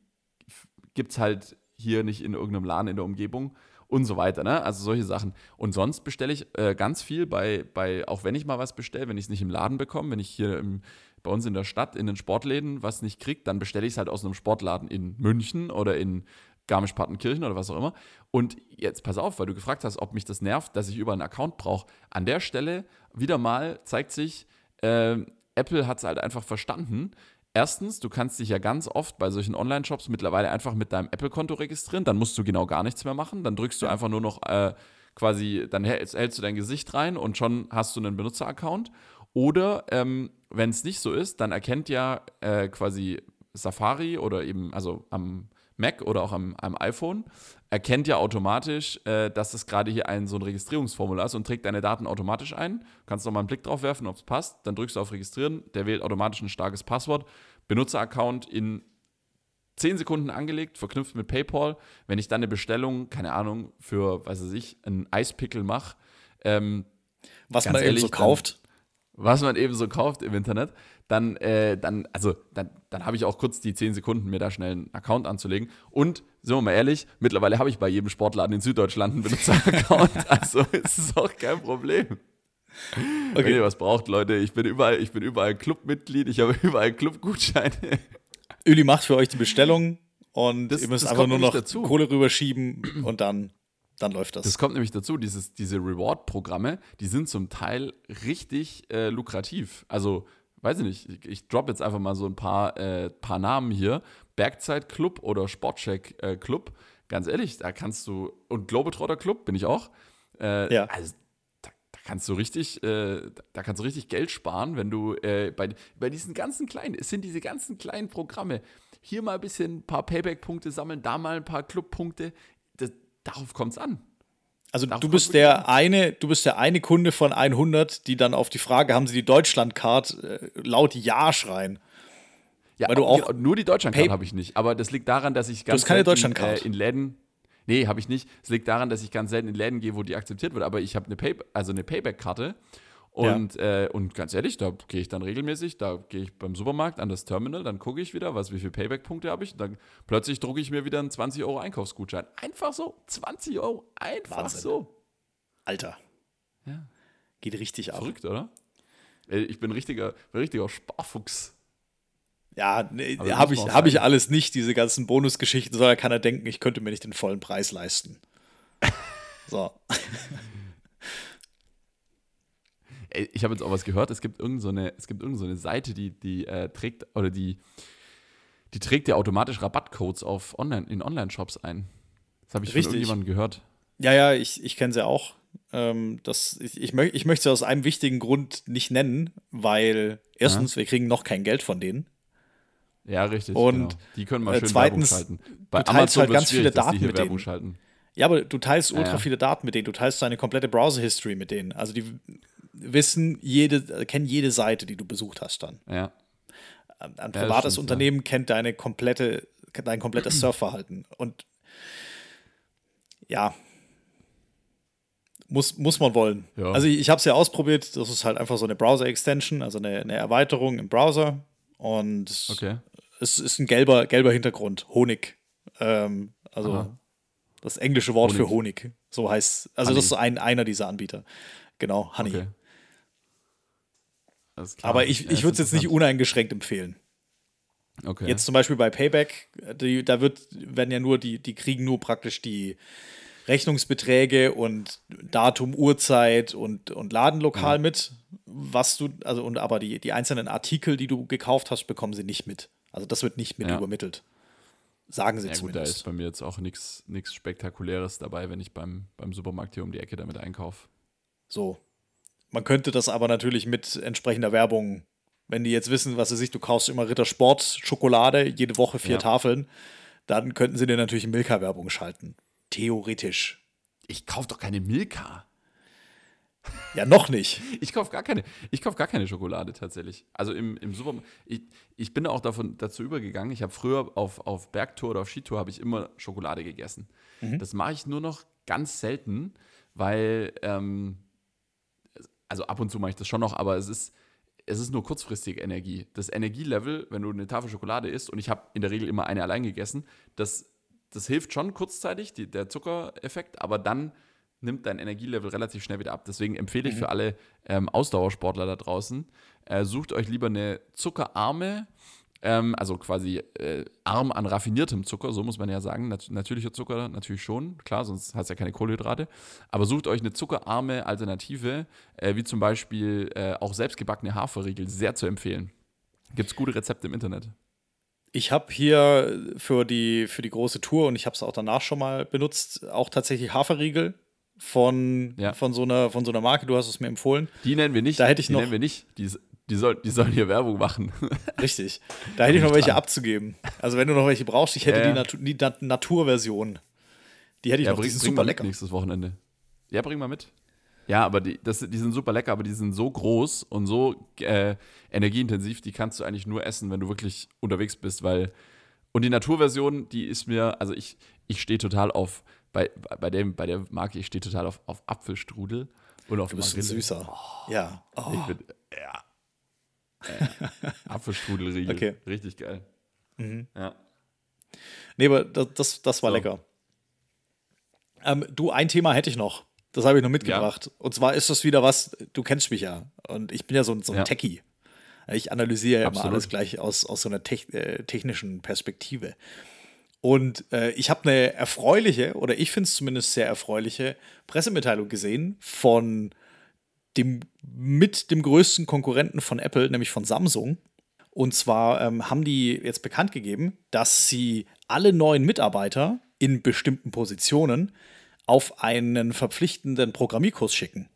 gibt es halt hier nicht in irgendeinem Laden in der Umgebung und so weiter, ne? Also solche Sachen. Und sonst bestelle ich äh, ganz viel bei, bei, auch wenn ich mal was bestelle, wenn ich es nicht im Laden bekomme, wenn ich hier im, bei uns in der Stadt in den Sportläden was nicht kriege, dann bestelle ich es halt aus einem Sportladen in München oder in Garmisch-Partenkirchen oder was auch immer. Und jetzt pass auf, weil du gefragt hast, ob mich das nervt, dass ich überall einen Account brauche. An der Stelle wieder mal zeigt sich, äh, Apple hat es halt einfach verstanden. Erstens, du kannst dich ja ganz oft bei solchen Online-Shops mittlerweile einfach mit deinem Apple-Konto registrieren. Dann musst du genau gar nichts mehr machen. Dann drückst du einfach nur noch äh, quasi, dann hältst, hältst du dein Gesicht rein und schon hast du einen Benutzer-Account. Oder ähm, wenn es nicht so ist, dann erkennt ja äh, quasi Safari oder eben, also am Mac oder auch am, am iPhone, erkennt ja automatisch, äh, dass es gerade hier ein so ein Registrierungsformular ist und trägt deine Daten automatisch ein. Kannst noch mal einen Blick drauf werfen, ob es passt. Dann drückst du auf Registrieren, der wählt automatisch ein starkes Passwort. Benutzeraccount in 10 Sekunden angelegt, verknüpft mit PayPal. Wenn ich dann eine Bestellung, keine Ahnung, für, weiß ich, einen Eispickel mache, ähm, Was man eben ehrlich, so dann- kauft. Was man eben so kauft im Internet, dann, äh, dann, also, dann, dann habe ich auch kurz die 10 Sekunden, mir da schnell einen Account anzulegen. Und, sind wir mal ehrlich, mittlerweile habe ich bei jedem Sportladen in Süddeutschland einen Benutzer-Account. also ist es auch kein Problem. Wenn ihr was braucht, Leute, ich bin überall, ich bin überall Clubmitglied, ich habe überall Clubgutscheine. Öli macht für euch die Bestellung und Das- ihr müsst einfach nur noch dazu. Kohle rüberschieben und dann, dann läuft das. Das kommt nämlich dazu, dieses, diese Reward-Programme, die sind zum Teil richtig äh, lukrativ. Also, weiß ich nicht, ich, ich drop jetzt einfach mal so ein paar, äh, paar Namen hier. Bergzeit Club oder Sportcheck äh, Club. Ganz ehrlich, da kannst du, und Globetrotter Club bin ich auch. Äh, Ja. Also, da, da kannst du richtig, äh, da kannst du richtig Geld sparen, wenn du äh, bei, bei diesen ganzen kleinen, es sind diese ganzen kleinen Programme, hier mal ein bisschen ein paar Payback-Punkte sammeln, da mal ein paar Club-Punkte. Darauf kommt es an. Also Darauf du bist der eine, du bist der eine Kunde von 100, die dann auf die Frage, haben sie die Deutschlandcard äh, laut Ja schreien. Ja, Weil du auch nur die Deutschlandcard habe ich nicht. Aber das liegt daran, dass ich ganz hast keine selten, Deutschlandcard? Äh, in Läden. Nee, habe ich nicht. Es liegt daran, dass ich ganz selten in Läden gehe, wo die akzeptiert wird. Aber ich habe eine, Pay also eine Payback-Karte. Und, äh, und ganz ehrlich, da gehe ich dann regelmäßig, da gehe ich beim Supermarkt an das Terminal, dann gucke ich wieder, was, wie viele Payback-Punkte habe ich. Und dann plötzlich drucke ich mir wieder einen 20 Euro Einkaufsgutschein. Einfach so, 20 Euro, einfach Wahnsinn. so. Alter, Ja. geht richtig ab. Verrückt, oder? Ich bin richtiger, richtiger Sparfuchs. Ja, nee, habe ich, hab ich alles nicht, diese ganzen Bonusgeschichten, sondern kann er denken, ich könnte mir nicht den vollen Preis leisten. So. Ey, ich habe jetzt auch was gehört, es gibt irgendeine so eine, es gibt irgend so eine Seite, die, die äh, trägt, oder die, die trägt ja automatisch Rabattcodes auf Online, in Online-Shops ein. Das habe ich Richtig. von irgendjemandem gehört. Ja, ja, ich, ich kenne sie auch. Ähm, das, ich, ich, möcht, ich möchte sie aus einem wichtigen Grund nicht nennen, weil erstens, wir kriegen noch kein Geld von denen. Ja, richtig. Und, genau. Die können mal äh, schön zweitens, Werbung schalten. Bei du teilst halt wird's ganz viele Daten mit denen. schalten. Ja, aber du teilst ultra ja. viele Daten mit denen. Du teilst deine komplette Browser-History mit denen. Also die wissen jede, kennen jede Seite, die du besucht hast dann. Ja. Ein privates stimmt, Unternehmen kennt deine komplette, dein komplettes Surfverhalten. Und ja, muss, muss man wollen. Ja. Also ich, ich habe es ja ausprobiert. Das ist halt einfach so eine Browser-Extension, also eine, eine Erweiterung im Browser. Und Okay. es ist ein gelber, gelber Hintergrund, Honig. Ähm, also Aha. das englische Wort für Honig. Honig. So heißt Also Honey. das ist ein, einer dieser Anbieter. Genau, Honey. Okay. Aber ich, Ja, ich würde es jetzt nicht uneingeschränkt empfehlen. Okay. Jetzt zum Beispiel bei Payback, die, da wird, werden ja nur die, die kriegen nur praktisch die Rechnungsbeträge und Datum, Uhrzeit und, und Ladenlokal mit, was du, also und aber die, die einzelnen Artikel, die du gekauft hast, bekommen sie nicht mit. Also das wird nicht mit Ja. übermittelt. Sagen sie ja, gut, da zumindest. ist bei mir jetzt auch nichts Spektakuläres dabei, wenn ich beim, beim Supermarkt hier um die Ecke damit einkaufe. So. Man könnte das aber natürlich mit entsprechender Werbung, wenn die jetzt wissen, was sie sich, du kaufst immer Rittersport Schokolade, jede Woche vier Ja. Tafeln, dann könnten sie dir natürlich Milka-Werbung schalten. Theoretisch. Ich kaufe doch keine Milka. Ja, noch nicht. Ich kaufe gar keine, ich kauf gar keine Schokolade tatsächlich. Also im, im Supermarkt. Ich, ich bin auch davon, dazu übergegangen. Ich habe früher auf, auf Bergtour oder auf Skitour habe ich immer Schokolade gegessen. Das mache ich nur noch ganz selten, weil, ähm, also ab und zu mache ich das schon noch, aber es ist, es ist nur kurzfristige Energie. Das Energielevel, wenn du eine Tafel Schokolade isst, und ich habe in der Regel immer eine allein gegessen, das, das hilft schon kurzzeitig, die, der Zuckereffekt, aber dann nimmt dein Energielevel relativ schnell wieder ab. Deswegen empfehle ich für alle ähm, Ausdauersportler da draußen, äh, sucht euch lieber eine zuckerarme, ähm, also quasi äh, arm an raffiniertem Zucker, so muss man ja sagen. Nat natürlicher Zucker natürlich schon, klar, sonst hast du ja keine Kohlenhydrate. Aber sucht euch eine zuckerarme Alternative, äh, wie zum Beispiel äh, auch selbstgebackene Haferriegel, sehr zu empfehlen. Gibt es gute Rezepte im Internet. Ich habe hier für die, für die große Tour und ich habe es auch danach schon mal benutzt, auch tatsächlich Haferriegel von, Ja. von, so einer, von so einer Marke. Du hast es mir empfohlen. Die nennen wir nicht. Da hätte ich die noch- nennen wir nicht. Die, die, soll, die sollen hier Werbung machen. Richtig. Da hätte ich noch welche dran. abzugeben. Also, wenn du noch welche brauchst, ich hätte Ja, die. Natu die Nat Naturversion. Die hätte ich ja, noch. Die bring, sind bring super lecker. nächstes Wochenende. Ja, bring mal mit. Ja, aber die, das, die sind super lecker, aber die sind so groß und so äh, energieintensiv, die kannst du eigentlich nur essen, wenn du wirklich unterwegs bist, weil. Und die Naturversion, die ist mir, also ich, ich stehe total auf, bei, bei, dem, bei der Marke, ich stehe total auf, auf Apfelstrudel und auf Du bist ein Marille. süßer. Ja. Oh. Ich bin, ja. Äh, Apfelstrudelriegel. Okay. Richtig geil. Ja. Nee, aber das, das, das war So. lecker. Ähm, du, ein Thema hätte ich noch. Das habe ich noch mitgebracht. Und zwar ist das wieder was, du kennst mich ja. Und ich bin ja so, ein- so ein Ja. Techie. Ich analysiere ja immer alles gleich aus, aus so einer tech, äh, technischen Perspektive. Und äh, ich habe eine erfreuliche, oder ich finde es zumindest sehr erfreuliche, Pressemitteilung gesehen von dem mit dem größten Konkurrenten von Apple, nämlich von Samsung. Und zwar ähm, haben die jetzt bekannt gegeben, dass sie alle neuen Mitarbeiter in bestimmten Positionen auf einen verpflichtenden Programmierkurs schicken.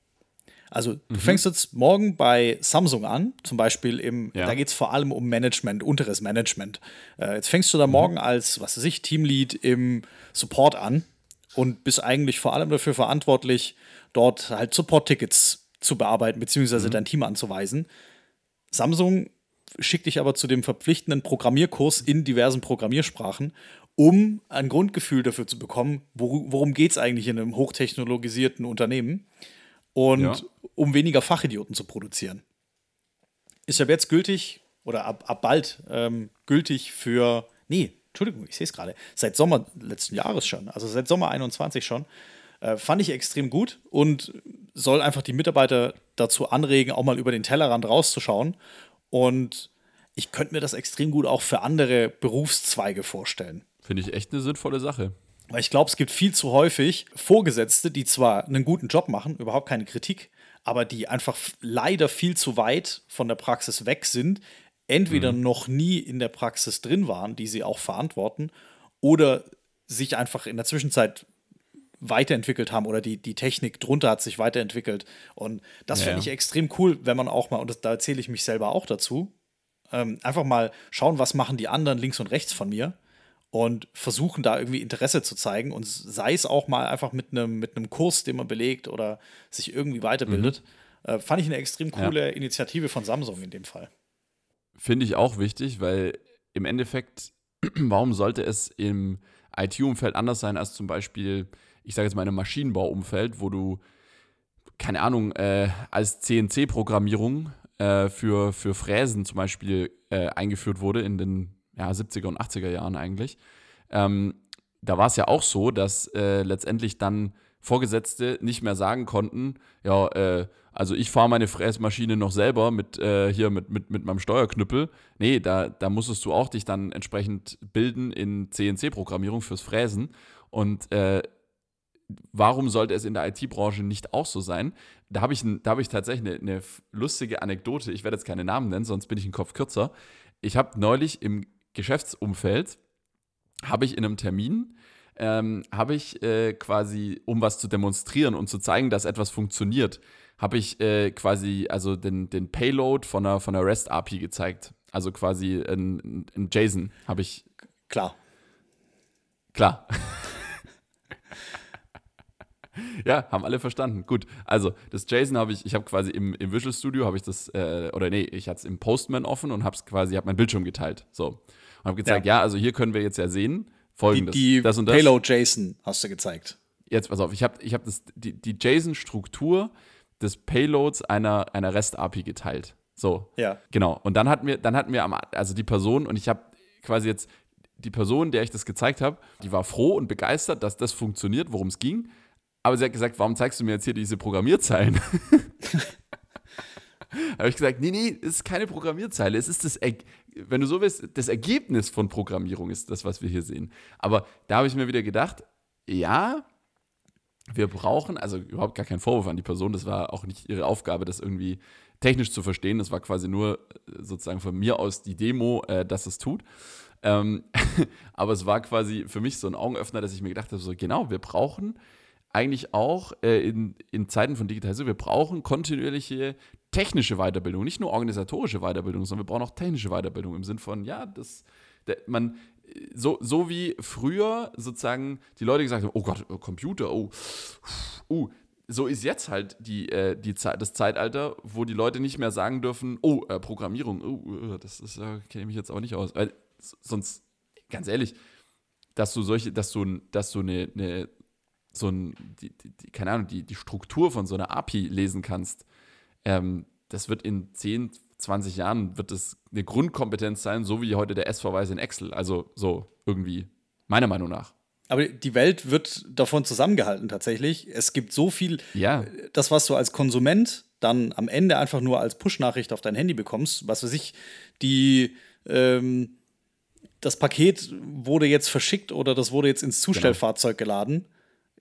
Also du fängst jetzt morgen bei Samsung an, zum Beispiel im, Ja. da geht es vor allem um Management, unteres Management. Äh, jetzt fängst du da morgen als, was weiß ich, Teamlead im Support an und bist eigentlich vor allem dafür verantwortlich, dort halt Support-Tickets zu bearbeiten, beziehungsweise dein Team anzuweisen. Samsung schickt dich aber zu dem verpflichtenden Programmierkurs in diversen Programmiersprachen, um ein Grundgefühl dafür zu bekommen, wor worum geht es eigentlich in einem hochtechnologisierten Unternehmen und Ja. um weniger Fachidioten zu produzieren. Ist ab jetzt gültig oder ab, ab bald ähm, gültig für, nee, Entschuldigung, ich sehe es gerade, seit Sommer letzten Jahres schon, also seit Sommer 21 schon. Äh, fand ich extrem gut und soll einfach die Mitarbeiter dazu anregen, auch mal über den Tellerrand rauszuschauen und ich könnte mir das extrem gut auch für andere Berufszweige vorstellen. Finde ich echt eine sinnvolle Sache. Weil ich glaube, es gibt viel zu häufig Vorgesetzte, die zwar einen guten Job machen, überhaupt keine Kritik, aber die einfach leider viel zu weit von der Praxis weg sind, entweder mhm. noch nie in der Praxis drin waren, die sie auch verantworten, oder sich einfach in der Zwischenzeit weiterentwickelt haben oder die, die Technik drunter hat sich weiterentwickelt. Und das ja, finde ich extrem cool, wenn man auch mal, und das, da erzähle ich mich selber auch dazu, ähm, einfach mal schauen, was machen die anderen links und rechts von mir und versuchen da irgendwie Interesse zu zeigen und sei es auch mal einfach mit einem mit Kurs, den man belegt oder sich irgendwie weiterbildet. Mhm. Äh, fand ich eine extrem coole ja. Initiative von Samsung in dem Fall. Finde ich auch wichtig, weil im Endeffekt, warum sollte es im IT-Umfeld anders sein als zum Beispiel ich sage jetzt mal, in einem Maschinenbauumfeld, wo du, keine Ahnung, äh, als CNC-Programmierung äh, für, für Fräsen zum Beispiel äh, eingeführt wurde in den ja, 70er und 80er Jahren eigentlich. Ähm, da war es ja auch so, dass äh, letztendlich dann Vorgesetzte nicht mehr sagen konnten, ja, äh, also ich fahre meine Fräsmaschine noch selber mit äh, hier mit, mit, mit meinem Steuerknüppel. Nee, da, da musstest du auch dich dann entsprechend bilden in CNC-Programmierung fürs Fräsen. Und äh, warum sollte es in der IT-Branche nicht auch so sein? Da habe ich, hab ich tatsächlich eine, eine, lustige Anekdote. Ich werde jetzt keine Namen nennen, sonst bin ich einen Kopf kürzer. Ich habe neulich im Geschäftsumfeld, habe ich in einem Termin, ähm, habe ich äh, quasi, um was zu demonstrieren und zu zeigen, dass etwas funktioniert, habe ich äh, quasi also den, den Payload von einer, von einer REST-API gezeigt. Also quasi ein, ein JSON habe ich. Klar. Klar. ja, haben alle verstanden. Gut, also das JSON habe ich, ich habe quasi im, im Visual Studio habe ich das, äh, oder nee, ich hatte es im Postman offen und habe es quasi, habe mein Bildschirm geteilt. So. Und habe gezeigt, ja. ja. also hier können wir jetzt ja sehen, folgendes. Die, die das und das. Payload JSON hast du gezeigt. Jetzt, pass auf, ich habe ich hab die, die JSON-Struktur des Payloads einer, einer REST-API geteilt. So. Ja. Genau. Und dann hatten wir, dann hatten wir am, also die Person, und ich habe quasi jetzt die Person, der ich das gezeigt habe, die war froh und begeistert, dass das funktioniert, worum es ging. Aber sie hat gesagt, warum zeigst du mir jetzt hier diese Programmierzeilen? habe ich gesagt, nee, nee, es ist keine Programmierzeile. Es ist das, wenn du so willst, das Ergebnis von Programmierung ist das, was wir hier sehen. Aber da habe ich mir wieder gedacht, ja, wir brauchen, also überhaupt gar kein Vorwurf an die Person, das war auch nicht ihre Aufgabe, das irgendwie technisch zu verstehen. Das war quasi nur äh, sozusagen von mir aus die Demo, äh, dass es tut. Ähm, aber es war quasi für mich so ein Augenöffner, dass ich mir gedacht habe, so genau, wir brauchen eigentlich auch äh, in, in Zeiten von Digitalisierung, wir brauchen kontinuierliche technische Weiterbildung, nicht nur organisatorische Weiterbildung, sondern wir brauchen auch technische Weiterbildung im Sinn von, ja, das, der, man, so, so wie früher sozusagen die Leute gesagt haben, oh Gott, oh, Computer, oh, uh, so ist jetzt halt die, äh, die Zeit, das Zeitalter, wo die Leute nicht mehr sagen dürfen, oh, äh, Programmierung, oh, äh, das ist, äh, kenne ich mich jetzt auch nicht aus. Weil sonst, ganz ehrlich, dass du solche, dass du, dass du eine, eine so ein, die, die, keine Ahnung, die, die Struktur von so einer API lesen kannst, ähm, das wird in 10, 20 Jahren wird das eine Grundkompetenz sein, so wie heute der S-Verweis in Excel. Also so irgendwie, meiner Meinung nach. Aber die Welt wird davon zusammengehalten tatsächlich. Es gibt so viel, ja. das, was du als Konsument dann am Ende einfach nur als Push-Nachricht auf dein Handy bekommst, was weiß ich, die, ähm, das Paket wurde jetzt verschickt oder das wurde jetzt ins genau. Zustellfahrzeug geladen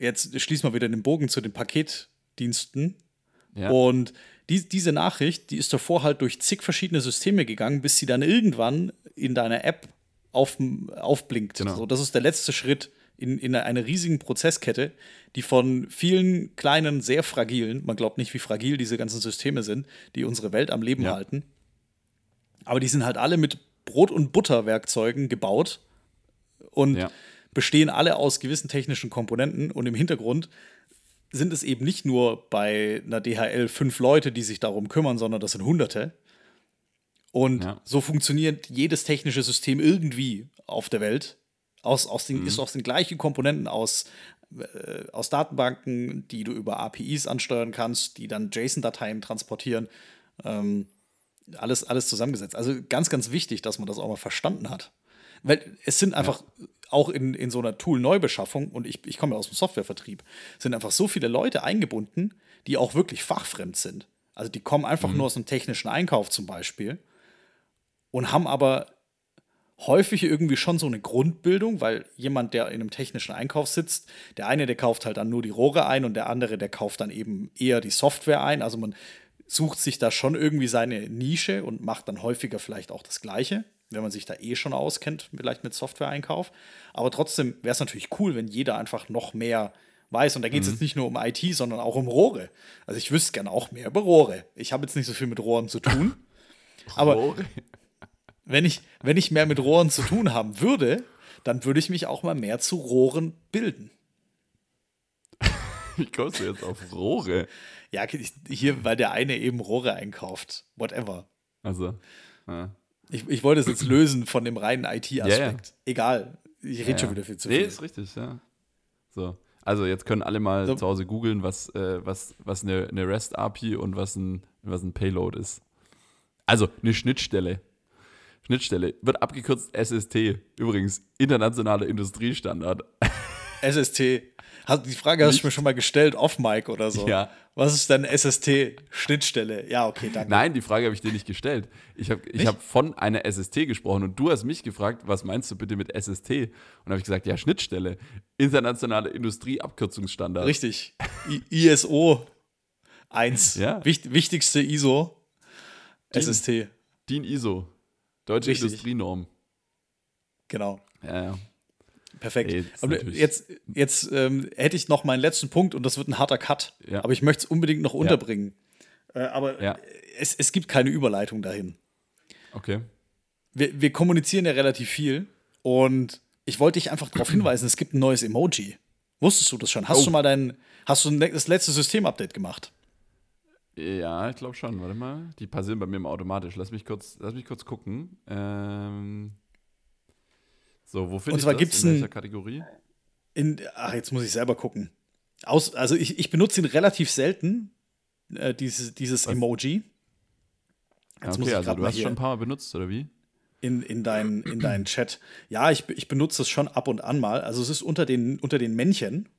jetzt schließen wir wieder den Bogen zu den Paketdiensten. Ja. Und die, diese Nachricht, die ist davor halt durch zig verschiedene Systeme gegangen, bis sie dann irgendwann in deiner App auf, aufblinkt. Genau. So, das ist der letzte Schritt in, in einer riesigen Prozesskette, die von vielen kleinen, sehr fragilen, man glaubt nicht, wie fragil diese ganzen Systeme sind, die unsere Welt am Leben ja. halten. Aber die sind halt alle mit Brot- und Butterwerkzeugen gebaut. Und ja bestehen alle aus gewissen technischen Komponenten und im Hintergrund sind es eben nicht nur bei einer DHL fünf Leute, die sich darum kümmern, sondern das sind Hunderte. Und ja. so funktioniert jedes technische System irgendwie auf der Welt. Aus, aus den, mhm. Ist aus den gleichen Komponenten aus, äh, aus Datenbanken, die du über APIs ansteuern kannst, die dann JSON-Dateien transportieren. Ähm, alles, alles zusammengesetzt. Also ganz, ganz wichtig, dass man das auch mal verstanden hat. Weil es sind einfach ja auch in, in so einer Tool-Neubeschaffung, und ich, ich komme ja aus dem Softwarevertrieb, sind einfach so viele Leute eingebunden, die auch wirklich fachfremd sind. Also die kommen einfach mhm. nur aus dem technischen Einkauf zum Beispiel. und haben aber häufig irgendwie schon so eine Grundbildung, weil jemand, der in einem technischen Einkauf sitzt, der eine, der kauft halt dann nur die Rohre ein und der andere, der kauft dann eben eher die Software ein. Also man sucht sich da schon irgendwie seine Nische und macht dann häufiger vielleicht auch das Gleiche, wenn man sich da eh schon auskennt, vielleicht mit Software-Einkauf. Aber trotzdem wäre es natürlich cool, wenn jeder einfach noch mehr weiß. Und da geht es Mhm. jetzt nicht nur um IT, sondern auch um Rohre. Also ich wüsste gerne auch mehr über Rohre. Ich habe jetzt nicht so viel mit Rohren zu tun. Aber Rohre. wenn ich, wenn ich mehr mit Rohren zu tun haben würde, dann würde ich mich auch mal mehr zu Rohren bilden. Wie kommst du jetzt auf Rohre? Ja, hier, weil der eine eben Rohre einkauft. Whatever. Also, ja. Ich, ich wollte es jetzt lösen von dem reinen IT-Aspekt. Ja, ja. Egal. Ich rede Ja, schon wieder viel zu nee, viel. ist richtig, ja. So. Also jetzt können alle mal So. zu Hause googeln, was, äh, was, was eine, eine REST-API und was ein, was ein Payload ist. Also eine Schnittstelle. Schnittstelle wird abgekürzt SST. Übrigens, internationaler Industriestandard. SST. Hast, die Frage hast du mir schon mal gestellt, off-Mic oder so. Ja. Was ist denn SST? Schnittstelle. Ja, okay, danke. Nein, die Frage habe ich dir nicht gestellt. Ich habe ich hab von einer SST gesprochen und du hast mich gefragt, was meinst du bitte mit SST? Und habe ich gesagt, ja, Schnittstelle. Internationale Industrieabkürzungsstandard. Richtig. I ISO 1. Ja. Wicht, wichtigste ISO. DIN. SST. DIN ISO. Deutsche Richtig. Industrienorm. Genau. Ja, ja. Perfekt. Ist Aber jetzt jetzt ähm, hätte ich noch meinen letzten Punkt und das wird ein harter Cut. Ja. Aber ich möchte es unbedingt noch unterbringen. Äh, aber Ja. es, es gibt keine Überleitung dahin. Okay. Wir, wir kommunizieren ja relativ viel und ich wollte dich einfach darauf hinweisen, es gibt ein neues Emoji. Wusstest du das schon? Hast Oh. du mal dein, hast du das letzte Systemupdate gemacht? Ja, ich glaube schon. Warte mal. Die passieren bei mir immer automatisch. Lass mich kurz, lass mich kurz gucken. Ähm, so, wo finde Und ich zwar das? gibt's In welcher Kategorie? In, ach, jetzt muss ich selber gucken. Aus, also ich, ich benutze ihn relativ selten, äh, dieses, dieses Was? Emoji. Jetzt muss okay, also du hast hier- schon ein paar Mal benutzt, oder wie? in, in deinen in deinen Chat. Ja, ich, ich benutze es schon ab und an mal. Also es ist unter den, unter den Männchen.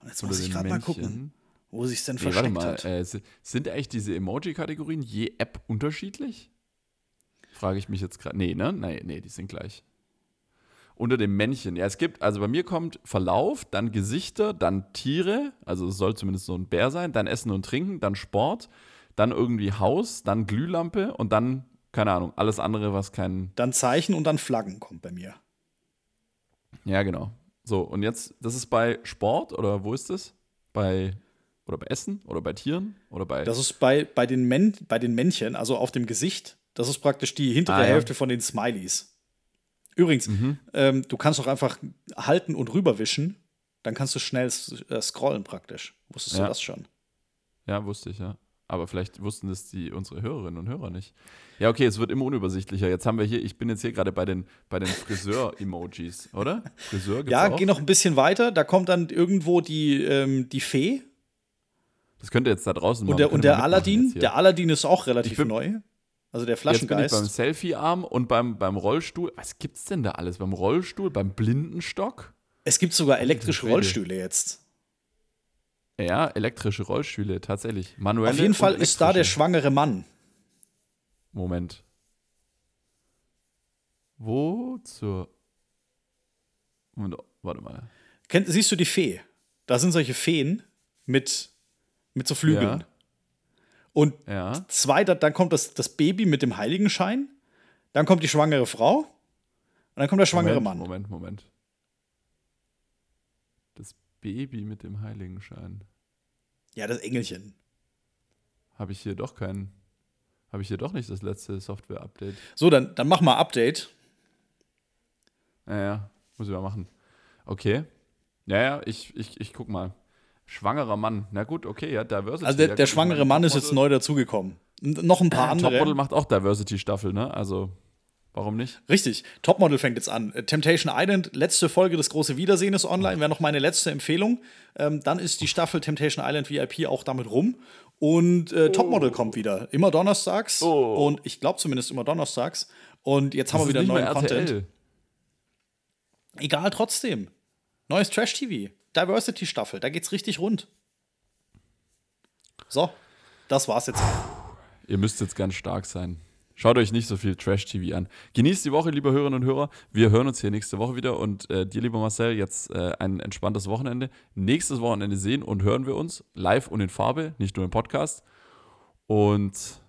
Und jetzt muss Oder ich gerade mal gucken, wo sich denn Nee, warte versteckt mal. hat. Äh, si- sind eigentlich diese Emoji-Kategorien je App unterschiedlich? Frage ich mich jetzt gerade. Nee, ne? Nee, nee, die sind gleich. Unter dem Männchen. Ja, es gibt, also bei mir kommt Verlauf, dann Gesichter, dann Tiere, also es soll zumindest so ein Bär sein, dann Essen und Trinken, dann Sport, dann irgendwie Haus, dann Glühlampe und dann, keine Ahnung, alles andere, was kein. Dann Zeichen und dann Flaggen kommt bei mir. Ja, genau. So, und jetzt, das ist bei Sport oder wo ist das? Bei, oder bei Essen oder bei Tieren oder bei. Das ist bei, bei, den Män bei den Männchen, also auf dem Gesicht, das ist praktisch die hintere Ah, ja. Hälfte von den Smileys. Übrigens, Mhm. ähm, du kannst auch einfach halten und rüberwischen, dann kannst du schnell äh, scrollen praktisch. Wusstest Ja. du das schon? Ja, wusste ich, ja. Aber vielleicht wussten das die, unsere Hörerinnen und Hörer nicht. Ja, okay, es wird immer unübersichtlicher. Jetzt haben wir hier, ich bin jetzt hier gerade bei den, bei den Friseur-Emojis, oder? Friseur gibt's Ja, auch? geh noch ein bisschen weiter, da kommt dann irgendwo die, ähm, die Fee Das könnte jetzt da draußen und der, machen, und könnt ihr der mal mitmachen Aladdin. Der Aladdin ist auch relativ bin- neu. Also der Jetzt bin ich beim Flaschengeist. Selfie-Arm und beim, beim Rollstuhl. Was gibt's denn da alles? Beim Rollstuhl, beim Blindenstock? Es gibt sogar elektrische. Rollstühle jetzt. Ja, elektrische Rollstühle, tatsächlich. Manuelle Auf jeden Fall ist da der schwangere Mann. Moment. Wo zur. Moment, warte mal. Kennt, siehst du die Fee? Da sind solche Feen mit, mit so Flügeln. Ja. Und Ja. zwei, da- dann kommt das, das Baby mit dem Heiligenschein, dann kommt die schwangere Frau und dann kommt der schwangere Moment, Mann. Moment, Moment. Das Baby mit dem Heiligenschein. Ja, das Engelchen. Habe ich hier doch keinen. Habe ich hier doch nicht das letzte Software-Update. So, dann, dann mach mal Update. Ja, ja, muss ich mal machen. Okay. Ja, ja, ich, ich, ich guck mal. Schwangerer Mann. Na gut, okay, ja, Diversity. Also der, der schwangere Mann ist jetzt neu dazugekommen. Noch ein paar andere. Topmodel macht auch Diversity-Staffel, ne? Also, warum nicht? Richtig. Topmodel fängt jetzt an. Äh, Temptation Island, letzte Folge des große Wiedersehen ist online, wäre noch meine letzte Empfehlung. Ähm, dann ist die Staffel Temptation Island VIP auch damit rum. Und äh, Topmodel kommt wieder. Immer donnerstags. Oh. Und ich glaube zumindest immer donnerstags. Und jetzt haben Das wir ist wieder neuen Content. Egal, trotzdem. Neues Trash-TV. Diversity-Staffel. Da geht's richtig rund. So, das war's jetzt. Ihr müsst jetzt ganz stark sein. Schaut euch nicht so viel Trash-TV an. Genießt die Woche, liebe Hörerinnen und Hörer. Wir hören uns hier nächste Woche wieder und äh, dir, lieber Marcel, jetzt äh, ein entspanntes Wochenende. Nächstes Wochenende sehen und hören wir uns live und in Farbe, nicht nur im Podcast. Und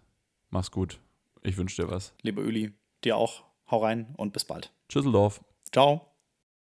mach's gut. Ich wünsche dir was. Lieber Uli, dir auch. Hau rein und bis bald. Tschüsseldorf. Ciao.